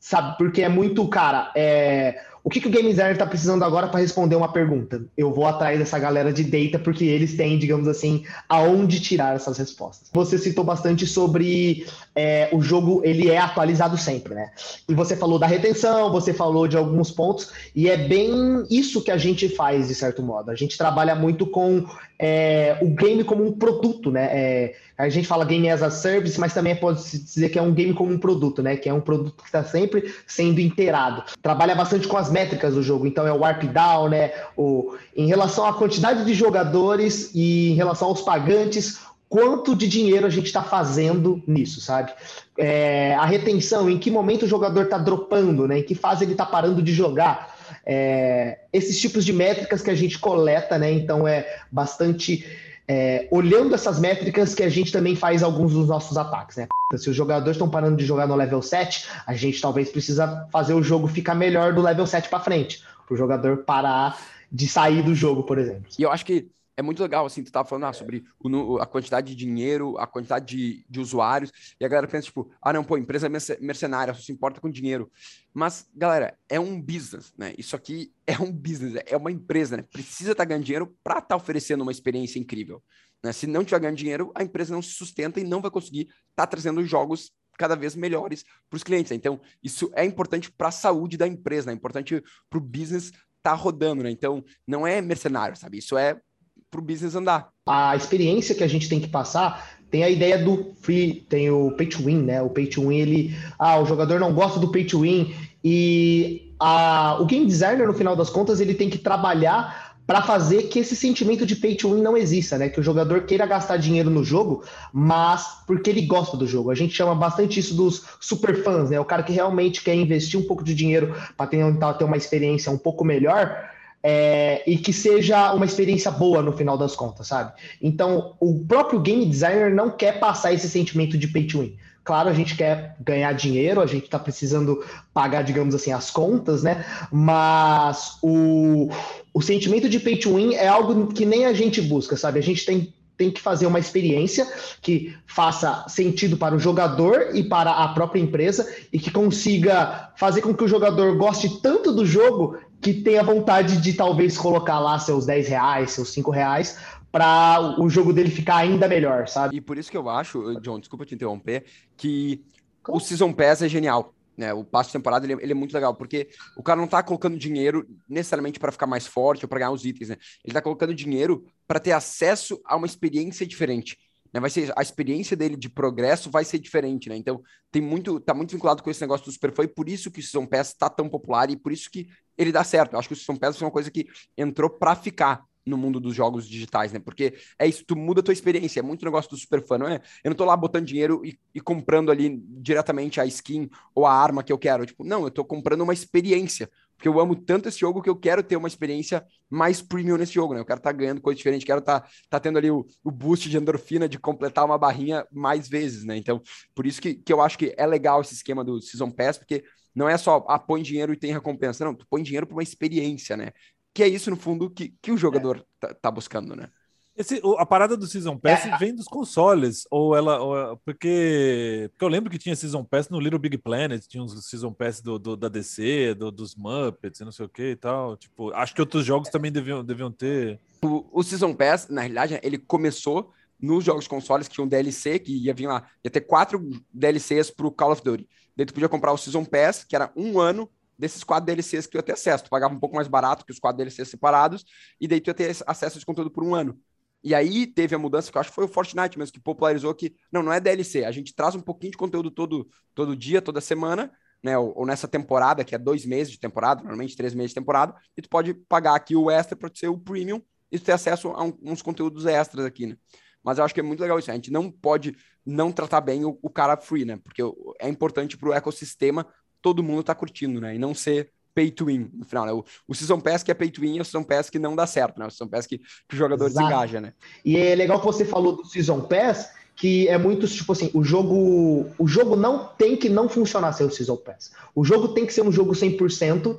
sabe, porque é muito cara, é o que, que o game designer está precisando agora para responder uma pergunta? Eu vou atrás dessa galera de data porque eles têm, digamos assim, aonde tirar essas respostas. Você citou bastante sobre é, o jogo, ele é atualizado sempre, né? E você falou da retenção, você falou de alguns pontos, e é bem isso que a gente faz, de certo modo. A gente trabalha muito com é, o game como um produto, né? É, a gente fala game as a service, mas também pode se dizer que é um game como um produto, né? Que é um produto que está sempre sendo inteirado. Trabalha bastante com as métricas do jogo, então é o warp down, né? O, em relação à quantidade de jogadores e em relação aos pagantes, quanto de dinheiro a gente está fazendo nisso, sabe? É, a retenção, em que momento o jogador está dropando, né? Em que fase ele está parando de jogar. É, esses tipos de métricas que a gente coleta, né? Então é bastante é, olhando essas métricas que a gente também faz alguns dos nossos ataques, né? Se os jogadores estão parando de jogar no level 7, a gente talvez precisa fazer o jogo ficar melhor do level 7 para frente, para o jogador parar de sair do jogo, por exemplo. E eu acho que é muito legal, assim, tu tava falando ah, sobre o, a quantidade de dinheiro, a quantidade de, de usuários, e a galera pensa, tipo, ah, não, pô, empresa é mercenária, só se importa com dinheiro. Mas, galera, é um business, né? Isso aqui é um business, é uma empresa, né? Precisa estar tá ganhando dinheiro para estar tá oferecendo uma experiência incrível. Né? Se não tiver ganhando dinheiro, a empresa não se sustenta e não vai conseguir estar tá trazendo jogos cada vez melhores para os clientes. Né? Então, isso é importante para a saúde da empresa, né? é importante para o business estar tá rodando, né? Então, não é mercenário, sabe? Isso é para o business andar. A experiência que a gente tem que passar tem a ideia do free, tem o pay to win, né? O pay to win, ele, ah, o jogador não gosta do pay to win e a, o game designer, no final das contas, ele tem que trabalhar para fazer que esse sentimento de pay to win não exista, né? Que o jogador queira gastar dinheiro no jogo, mas porque ele gosta do jogo. A gente chama bastante isso dos super fãs, né? O cara que realmente quer investir um pouco de dinheiro para tentar ter uma experiência um pouco melhor. É, e que seja uma experiência boa no final das contas, sabe? Então, o próprio game designer não quer passar esse sentimento de pay to win. Claro, a gente quer ganhar dinheiro, a gente está precisando pagar, digamos assim, as contas, né? Mas o, o sentimento de pay to win é algo que nem a gente busca, sabe? A gente tem, tem que fazer uma experiência que faça sentido para o jogador e para a própria empresa e que consiga fazer com que o jogador goste tanto do jogo que tenha vontade de talvez colocar lá seus 10 reais, seus 5 reais para o jogo dele ficar ainda melhor, sabe? E por isso que eu acho, John, desculpa te interromper, que Como? o Season Pass é genial. Né, o passo de temporada ele, ele, é muito legal, porque o cara não tá colocando dinheiro necessariamente para ficar mais forte ou para ganhar os itens, né? Ele tá colocando dinheiro para ter acesso a uma experiência diferente. Né? Vai ser a experiência dele de progresso vai ser diferente, né? Então tem muito, tá muito vinculado com esse negócio do Super Foi, por isso que o Season Pass tá tão popular e por isso que ele dá certo. Eu acho que o Season Pass foi uma coisa que entrou para ficar no mundo dos jogos digitais, né? Porque é isso, tu muda a tua experiência, é muito negócio do super fã, não é? Eu não tô lá botando dinheiro e, e, comprando ali diretamente a skin ou a arma que eu quero. Tipo, não, eu tô comprando uma experiência. Porque eu amo tanto esse jogo que eu quero ter uma experiência mais premium nesse jogo, né? Eu quero estar tá ganhando coisa diferente, quero estar tá, tá tendo ali o, o boost de endorfina de completar uma barrinha mais vezes, né? Então, por isso que, que eu acho que é legal esse esquema do Season Pass, porque não é só, ah, põe dinheiro e tem recompensa. Não, tu põe dinheiro para uma experiência, né? que é isso, no fundo, que, que o jogador é. tá, tá, buscando, né? Esse, a parada do Season Pass é. vem dos consoles, ou ela. Ou, porque, porque eu lembro que tinha Season Pass no Little Big Planet, tinha uns Season Pass do, do da DC, do, dos Muppets, não sei o que e tal. Tipo, acho que outros jogos também deviam, deviam ter. O, o Season Pass, na realidade, ele começou nos jogos consoles que tinha um DLC, que ia vir lá, ia ter quatro DLCs pro Call of Duty. Daí tu podia comprar o Season Pass, que era um ano desses quatro DLCs que eu ia ter acesso. Tu pagava um pouco mais barato que os quatro DLCs separados, e daí tu ia ter acesso esse conteúdo por um ano. E aí teve a mudança, que eu acho que foi o Fortnite mesmo, que popularizou que, não, não é DLC, a gente traz um pouquinho de conteúdo todo, todo dia, toda semana, né, ou, ou, nessa temporada, que é dois meses de temporada, normalmente três meses de temporada, e tu pode pagar aqui o extra para ser o premium e ter acesso a um, uns conteúdos extras aqui, né? Mas eu acho que é muito legal isso, a gente não pode não tratar bem o, o cara free, né? Porque é importante para o ecossistema todo mundo tá curtindo, né? E não ser pay to win no final, né? O, o Season Pass que é pay to win é o Season Pass que não dá certo, né? O Season Pass que, que o jogador Exato. desengaja, né? E é legal que você falou do Season Pass, que é muito tipo assim, o jogo, o jogo não tem que não funcionar sem o Season Pass. O jogo tem que ser um jogo 100%,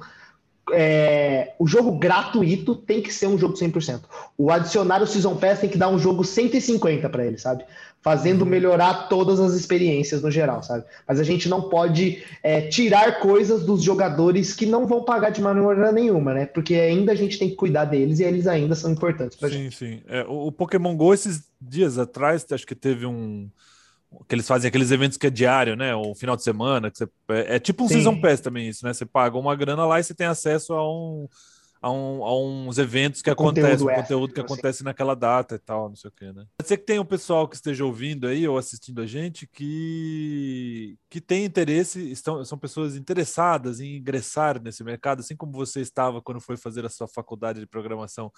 é, o jogo gratuito tem que ser um jogo 100%. O adicionar o Season Pass tem que dar um jogo 150 para ele, sabe? Fazendo uhum. melhorar todas as experiências no geral, sabe? Mas a gente não pode é, tirar coisas dos jogadores que não vão pagar de maneira nenhuma, né? Porque ainda a gente tem que cuidar deles e eles ainda são importantes pra sim, gente. Sim, sim. É, o Pokémon GO, esses dias atrás, acho que teve um que eles fazem aqueles eventos que é diário, né? O final de semana, que você, é, é tipo um Sim. Season Pass também isso, né? Você paga uma grana lá e você tem acesso a um a, um, a uns eventos que acontecem, um conteúdo que acontece naquela data e tal, não sei o que, né? Pode ser que tenha um pessoal que esteja ouvindo aí ou assistindo a gente que, que tem interesse, estão, são pessoas interessadas em ingressar nesse mercado, assim como você estava quando foi fazer a sua faculdade de programação.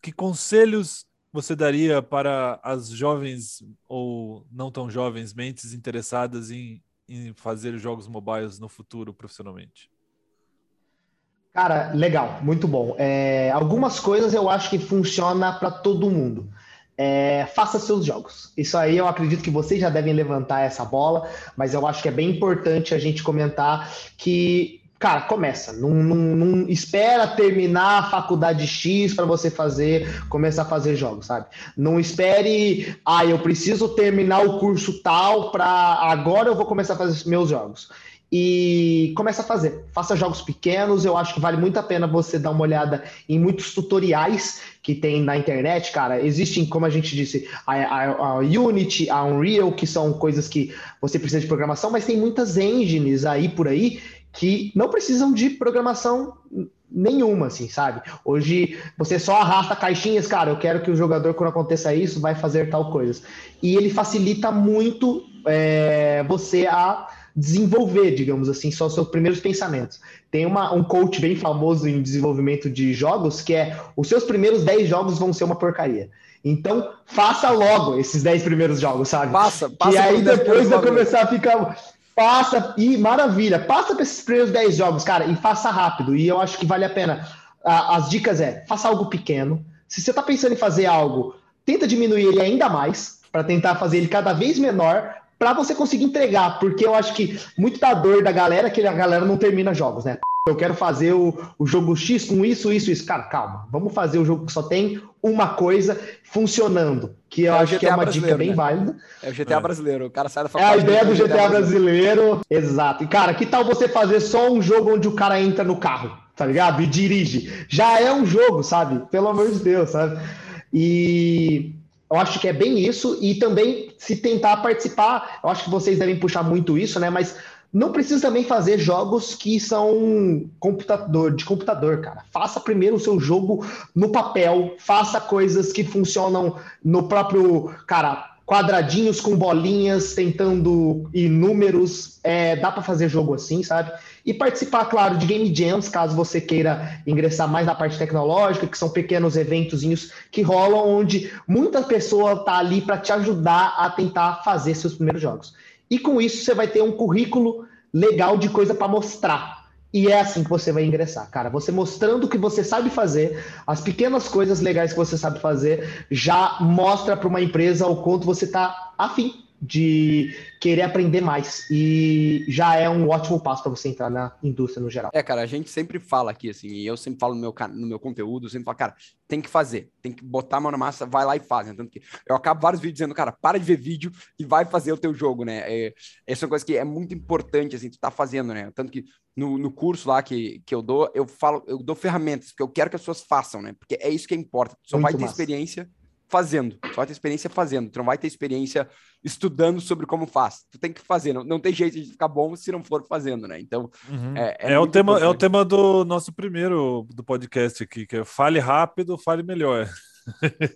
Que conselhos você daria para as jovens ou não tão jovens mentes interessadas em, em fazer jogos mobiles no futuro profissionalmente? Cara, legal, muito bom. É, algumas coisas eu acho que funciona para todo mundo. É, faça seus jogos. Isso aí eu acredito que vocês já devem levantar essa bola, mas eu acho que é bem importante a gente comentar que Cara, começa. Não, não, não, espera terminar a faculdade X para você fazer, começar a fazer jogos, sabe? Não espere, ah, eu preciso terminar o curso tal para agora eu vou começar a fazer meus jogos. E começa a fazer. Faça jogos pequenos. Eu acho que vale muito a pena você dar uma olhada em muitos tutoriais que tem na internet, cara. Existem, como a gente disse, a, a, a Unity, a Unreal, que são coisas que você precisa de programação, mas tem muitas engines aí por aí que não precisam de programação nenhuma, assim, sabe? Hoje você só arrasta caixinhas, cara, eu quero que o jogador, quando aconteça isso, vai fazer tal coisa. E ele facilita muito é, você a desenvolver, digamos assim, só os seus primeiros pensamentos. Tem uma, um coach bem famoso em desenvolvimento de jogos que é os seus primeiros 10 jogos vão ser uma porcaria. Então, faça logo esses 10 primeiros jogos, sabe? Passa, passa. E aí depois vai começar a ficar. Passa, e maravilha, passa para esses primeiros 10 jogos, cara, e faça rápido. E eu acho que vale a pena. As dicas é: faça algo pequeno. Se você está pensando em fazer algo, tenta diminuir ele ainda mais, para tentar fazer ele cada vez menor, para você conseguir entregar, porque eu acho que muito da dor da galera é que a galera não termina jogos, né? Eu quero fazer o, o jogo X com isso, isso, isso. Cara, calma. Vamos fazer o jogo que só tem uma coisa funcionando. Que eu é acho que é uma dica bem né? válida. É o GTA é. brasileiro. O cara sai da faculdade. É a ideia do GTA, GTA brasileiro. brasileiro. Exato. E, cara, que tal você fazer só um jogo onde o cara entra no carro, tá ligado? E dirige. Já é um jogo, sabe? Pelo amor de Deus, sabe? E eu acho que é bem isso, e também se tentar participar, eu acho que vocês devem puxar muito isso, né? Mas não precisa também fazer jogos que são computador, de computador, cara. Faça primeiro o seu jogo no papel, faça coisas que funcionam no próprio, cara, quadradinhos com bolinhas, tentando e números. É, dá para fazer jogo assim, sabe? E participar, claro, de game jams, caso você queira ingressar mais na parte tecnológica, que são pequenos eventozinhos que rolam, onde muita pessoa tá ali para te ajudar a tentar fazer seus primeiros jogos. E com isso você vai ter um currículo legal de coisa para mostrar. E é assim que você vai ingressar, cara. Você mostrando o que você sabe fazer, as pequenas coisas legais que você sabe fazer, já mostra para uma empresa o quanto você está afim de querer aprender mais. E já é um ótimo passo para você entrar na indústria no geral. É, cara, a gente sempre fala aqui, assim, e eu sempre falo no meu, no meu conteúdo, sempre falo, cara, tem que fazer, tem que botar a mão na massa, vai lá e faz. Né? Tanto que eu acabo vários vídeos dizendo, cara, para de ver vídeo e vai fazer o teu jogo, né? É, essa é uma coisa que é muito importante, assim, tu tá fazendo, né? Tanto que no, no curso lá que, que eu dou, eu falo, eu dou ferramentas, porque eu quero que as pessoas façam, né? Porque é isso que importa. Tu só muito vai ter massa. experiência fazendo. Tu vai ter experiência fazendo. Tu não vai ter experiência estudando sobre como faz. Tu tem que fazer. Não, não tem jeito de ficar bom se não for fazendo, né? Então, uhum. é, é, é o tema, é o tema do nosso primeiro do podcast aqui, que é fale rápido, fale melhor.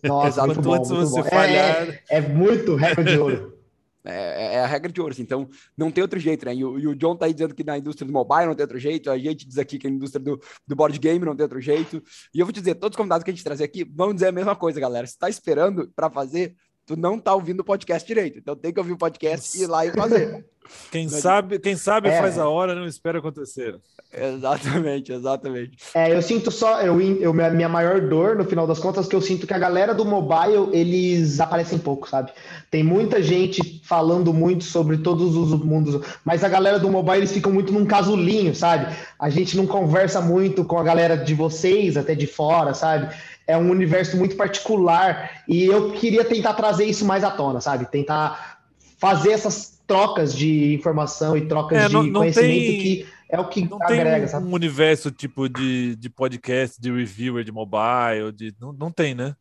Nossa, Quanto bom, antes você bom. É, falhar... É, é, muito regra de ouro. É, é, é, a regra de ouro, assim. então não tem outro jeito, né? E o, e o, John tá aí dizendo que na indústria do mobile não tem outro jeito, a gente diz aqui que na indústria do, do board game não tem outro jeito. E eu vou te dizer, todos os convidados que a gente trazer aqui vão dizer a mesma coisa, galera. Se tá esperando para fazer, tu não tá ouvindo o podcast direito. Então tem que ouvir o podcast e ir lá e fazer. Quem sabe, quem sabe é. faz a hora, não espera acontecer. Exatamente, exatamente. É, eu sinto só, eu, eu minha maior dor no final das contas que eu sinto que a galera do mobile eles aparecem pouco, sabe? Tem muita gente falando muito sobre todos os mundos, mas a galera do mobile eles ficam muito num casulinho, sabe? A gente não conversa muito com a galera de vocês, até de fora, sabe? É um universo muito particular e eu queria tentar trazer isso mais à tona, sabe? Tentar fazer essas trocas de informação e trocas é, não, de não conhecimento tem, que é o que não agrega, tem um sabe? universo tipo de, de podcast, de reviewer de mobile, de não, não tem, né?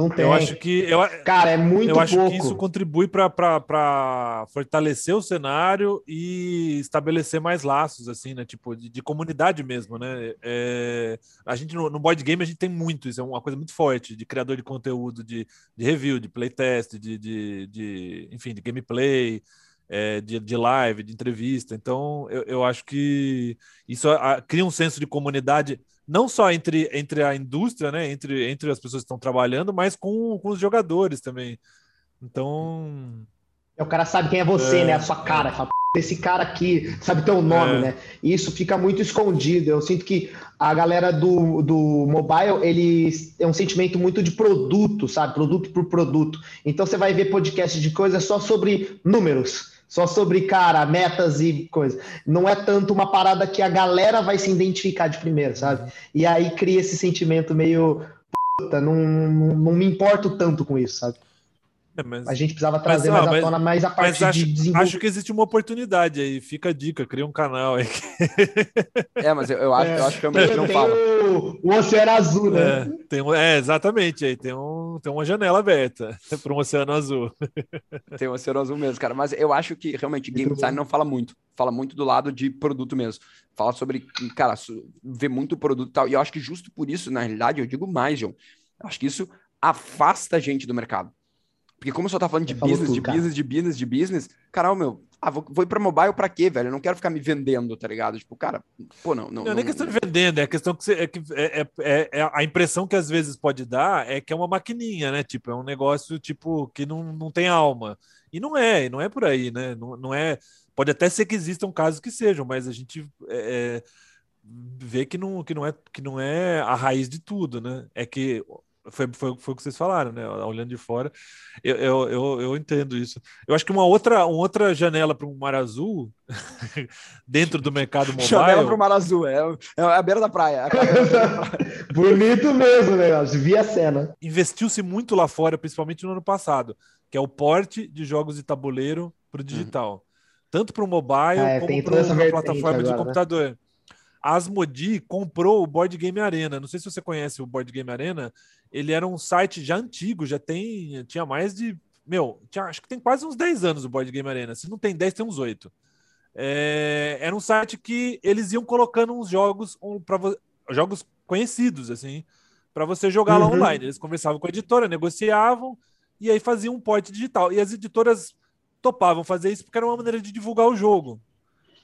Não tem. Eu acho que eu, cara é muito Eu acho pouco. que isso contribui para fortalecer o cenário e estabelecer mais laços assim, né? Tipo de, de comunidade mesmo, né? É, a gente no, no, board game a gente tem muito isso, é uma coisa muito forte de criador de conteúdo, de, de review, de playtest, de, de, de enfim, de gameplay. É, de, de, live, de entrevista. Então, eu, eu acho que isso a, cria um senso de comunidade não só entre, entre a indústria, né, entre, entre as pessoas que estão trabalhando, mas com, com os jogadores também. Então. O cara sabe quem é você, é, né? A sua cara. Fala, esse cara aqui sabe teu nome, é. né? E isso fica muito escondido. Eu sinto que a galera do, do mobile, eles é um sentimento muito de produto, sabe? Produto por produto. Então você vai ver podcast de coisas só sobre números só sobre, cara, metas e coisa. Não é tanto uma parada que a galera vai se identificar de primeiro, sabe? E aí cria esse sentimento meio. Puta, não, não, não me importo tanto com isso, sabe? É, mas, a gente precisava trazer mas, mais à tona mais a parte acho, de desenvolvimento. Acho que existe uma oportunidade aí, fica a dica, cria um canal aí. É, mas eu, eu acho, é, eu acho que realmente não fala. O, o Oceano Azul, né? É, tem é, exatamente, aí tem, um, tem uma janela aberta para um Oceano Azul. Tem um Oceano Azul mesmo, cara, mas eu acho que realmente game design não fala muito, fala muito do lado de produto mesmo. Fala sobre, cara, ver muito produto e tal, e eu acho que justo por isso, na realidade, eu digo mais, João, eu acho que isso afasta a gente do mercado. Porque como eu só tá falando de business, tudo, de cara. business, de business, de business, caralho, meu, ah, vou, vou ir pra mobile pra quê, velho? Eu não quero ficar me vendendo, tá ligado? Tipo, cara, pô, não. Não, não, não nem questão de vendendo, é a questão que, você, é, que é, é, é, a impressão que às vezes pode dar é que é uma maquininha, né? Tipo, é um negócio, tipo, que não, não tem alma. E não é, não é por aí, né? Não, não é. Pode até ser que existam casos que sejam, mas a gente é, é vê que não, que, não é, que não é a raiz de tudo, né? É que foi, foi, foi o que vocês falaram, né? Olhando de fora, eu, eu, eu, eu entendo isso. Eu acho que uma outra, uma outra janela para um mar azul, dentro do mercado mobile. Janela para o mar azul, é, é a beira da praia. Bonito mesmo, né? Via cena. Investiu-se muito lá fora, principalmente no ano passado, que é o porte de jogos de tabuleiro para o digital. Uhum. Tanto para o mobile é, como para a plataforma agora, de né? computador. Né? Asmodi comprou o Board Game Arena. Não sei se você conhece o Board Game Arena. Ele era um site já antigo, já tem. Tinha mais de. Meu, tinha, acho que tem quase uns 10 anos o Board Game Arena. Se não tem 10, tem uns 8. É, era um site que eles iam colocando uns jogos um, para jogos conhecidos, assim, para você jogar uhum. lá online. Eles conversavam com a editora, negociavam e aí faziam um porte digital. E as editoras topavam fazer isso porque era uma maneira de divulgar o jogo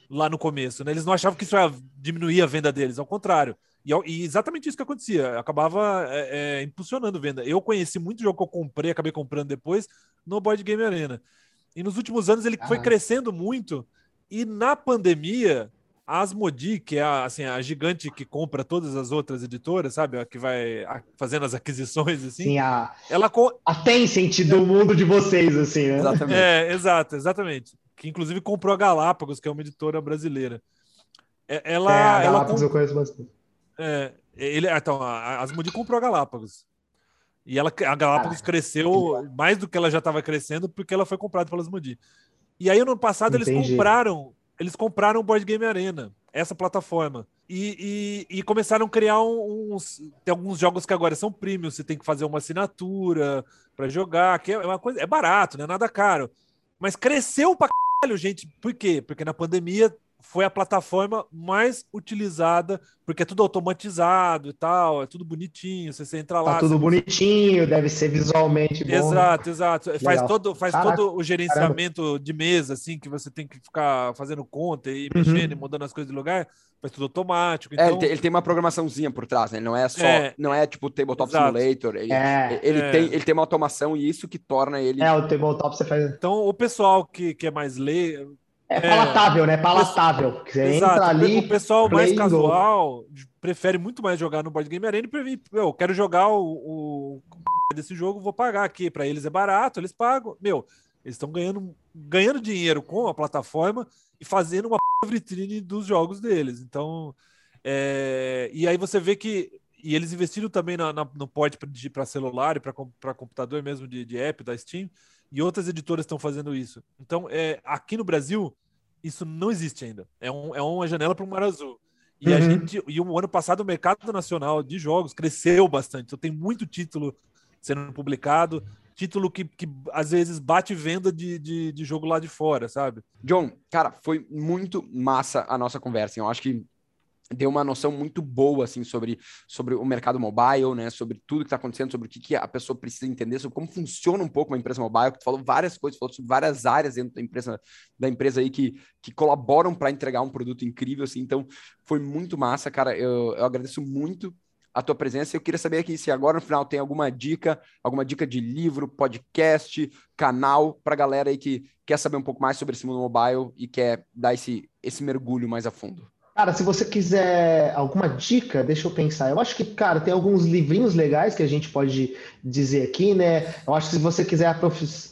lá no começo, né? Eles não achavam que isso ia diminuir a venda deles, ao contrário. E, e exatamente isso que acontecia, acabava é, é, impulsionando venda. Eu conheci muito jogo que eu comprei, acabei comprando depois no Board Game Arena. E nos últimos anos ele ah. foi crescendo muito. E na pandemia, a Asmodi, que é a, assim, a gigante que compra todas as outras editoras, sabe? A que vai fazendo as aquisições, assim. Sim, a, ela a Tencent do mundo de vocês, assim, né? Exatamente. É, exato, exatamente que inclusive comprou a Galápagos, que é uma editora brasileira. É, ela, é, a Galápagos ela eu conheço bastante. É, ele, então, a Asmodi comprou a Galápagos. E ela, a Galápagos cresceu mais do que ela já estava crescendo porque ela foi comprada pela Asmodi. E aí, no passado, Entendi. eles compraram eles compraram o Board Game Arena, essa plataforma. E, e, e, começaram a criar uns. Tem alguns jogos que agora são premium, você tem que fazer uma assinatura para jogar, que é uma coisa. É barato, não é nada caro. Mas cresceu pra gente. Por quê? Porque na pandemia foi a plataforma mais utilizada, porque é tudo automatizado e tal, é tudo bonitinho, você entra lá. Tá tudo você... bonitinho, deve ser visualmente bom. Exato, exato. Legal. Faz todo, faz todo o gerenciamento caramba. de mesa, assim, que você tem que ficar fazendo conta e uhum. mexendo e mudando as coisas de lugar, faz tudo automático. Então... É, ele, tem, ele, tem, uma programaçãozinha por trás, né? Ele não é só, é, não é tipo Tabletop exato. Simulator. Ele, é, ele, é. Tem, ele tem uma automação e isso que torna ele. É, o Tabletop você faz. Então, o pessoal que, que é mais leigo é palatável, é, né? Palatável. Você Exato. entra ali. O pessoal mais casual prefere muito mais jogar no Board Game Arena e eu quero jogar o, o desse jogo, vou pagar aqui. Para eles é barato, eles pagam. Meu, eles estão ganhando, ganhando dinheiro com a plataforma e fazendo uma vitrine dos jogos deles. Então, é... e aí você vê que. E eles investiram também na, na no port para celular e para computador mesmo de, de app da Steam e outras editoras estão fazendo isso. Então, é, aqui no Brasil, isso não existe ainda. É, um, é uma janela para o Mar Azul. E uhum. a gente, e o ano passado o mercado nacional de jogos cresceu bastante. Então tem muito título sendo publicado, título que, que às vezes bate venda de, de, de jogo lá de fora, sabe? John, cara, foi muito massa a nossa conversa. Eu acho que deu uma noção muito boa assim sobre, sobre o mercado mobile, né, sobre tudo que está acontecendo, sobre o que, que, a pessoa precisa entender, sobre como funciona um pouco uma empresa mobile. Tu falou várias coisas, falou sobre várias áreas dentro da empresa da empresa aí que, que colaboram para entregar um produto incrível assim. Então, foi muito massa, cara. Eu, eu agradeço muito a tua presença. Eu queria saber aqui se agora no final tem alguma dica, alguma dica de livro, podcast, canal para galera aí que quer saber um pouco mais sobre esse mundo mobile e quer dar esse, esse mergulho mais a fundo. Cara, se você quiser alguma dica, deixa eu pensar. Eu acho que, cara, tem alguns livrinhos legais que a gente pode dizer aqui, né? Eu acho que se você quiser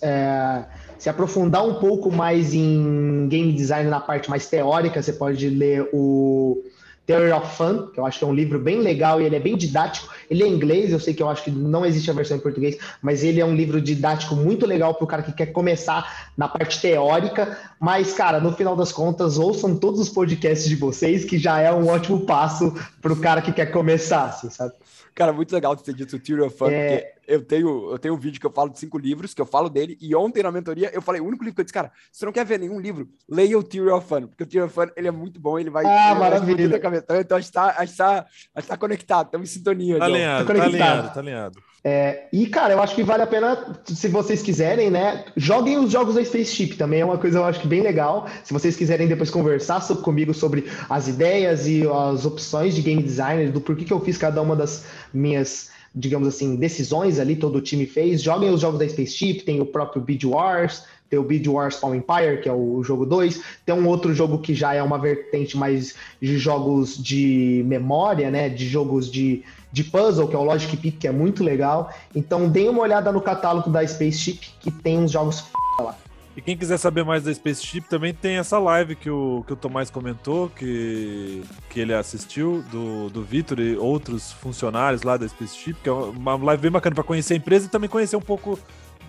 é, se aprofundar um pouco mais em game design na parte mais teórica, você pode ler o Theory of Fun, que eu acho que é um livro bem legal e ele é bem didático. Ele é em inglês, eu sei que eu acho que não existe a versão em português, mas ele é um livro didático muito legal para o cara que quer começar na parte teórica. Mas, cara, no final das contas, ouçam todos os podcasts de vocês, que já é um ótimo passo para o cara que quer começar, assim, sabe? Cara, muito legal ter dito Theory of Fun, é... porque eu tenho, eu tenho um vídeo que eu falo de cinco livros, que eu falo dele, e ontem na mentoria eu falei, o único livro que eu disse, cara, se você não quer ver nenhum livro, leia o Theory of Fun, porque o Theory of Fun, ele é muito bom, ele vai... Ah, maravilha! Então, então a gente tá, a gente tá, a gente tá conectado, estamos em sintonia. Tá alinhado, tá, tá alinhado, tá alinhado. É, e, cara, eu acho que vale a pena, se vocês quiserem, né? Joguem os jogos da Spaceship também, é uma coisa eu acho que bem legal. Se vocês quiserem depois conversar sobre, comigo sobre as ideias e as opções de game designer, do porquê que eu fiz cada uma das minhas, digamos assim, decisões ali, todo o time fez. Joguem os jogos da Spaceship, tem o próprio Beat Wars, tem o Beat Wars Fall Empire, que é o jogo 2. Tem um outro jogo que já é uma vertente mais de jogos de memória, né? De jogos de de puzzle, que é o Logic Pick, que é muito legal. Então deem uma olhada no catálogo da Spaceship, que tem uns jogos f... lá. E quem quiser saber mais da Spaceship, também tem essa live que o, que o Tomás comentou, que, que ele assistiu, do, do Vitor e outros funcionários lá da Spaceship, que é uma live bem bacana para conhecer a empresa e também conhecer um pouco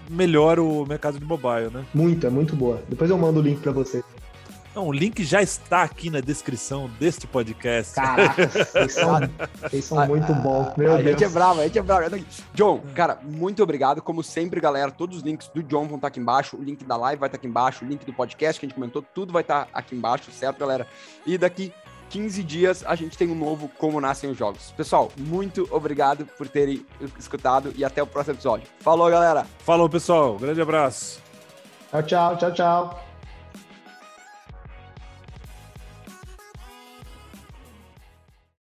melhor o mercado de mobile, né? Muito, é muito boa. Depois eu mando o link para você. Não, o link já está aqui na descrição deste podcast. Caraca, vocês são, vocês são muito bons. Meu a Deus. gente é bravo, a gente é bravo. John, cara, muito obrigado. Como sempre, galera, todos os links do John vão estar aqui embaixo. O link da live vai estar aqui embaixo. O link do podcast que a gente comentou, tudo vai estar aqui embaixo, certo, galera? E daqui 15 dias a gente tem um novo Como Nascem os Jogos. Pessoal, muito obrigado por terem escutado e até o próximo episódio. Falou, galera. Falou, pessoal. Grande abraço. Tchau, tchau, tchau, tchau.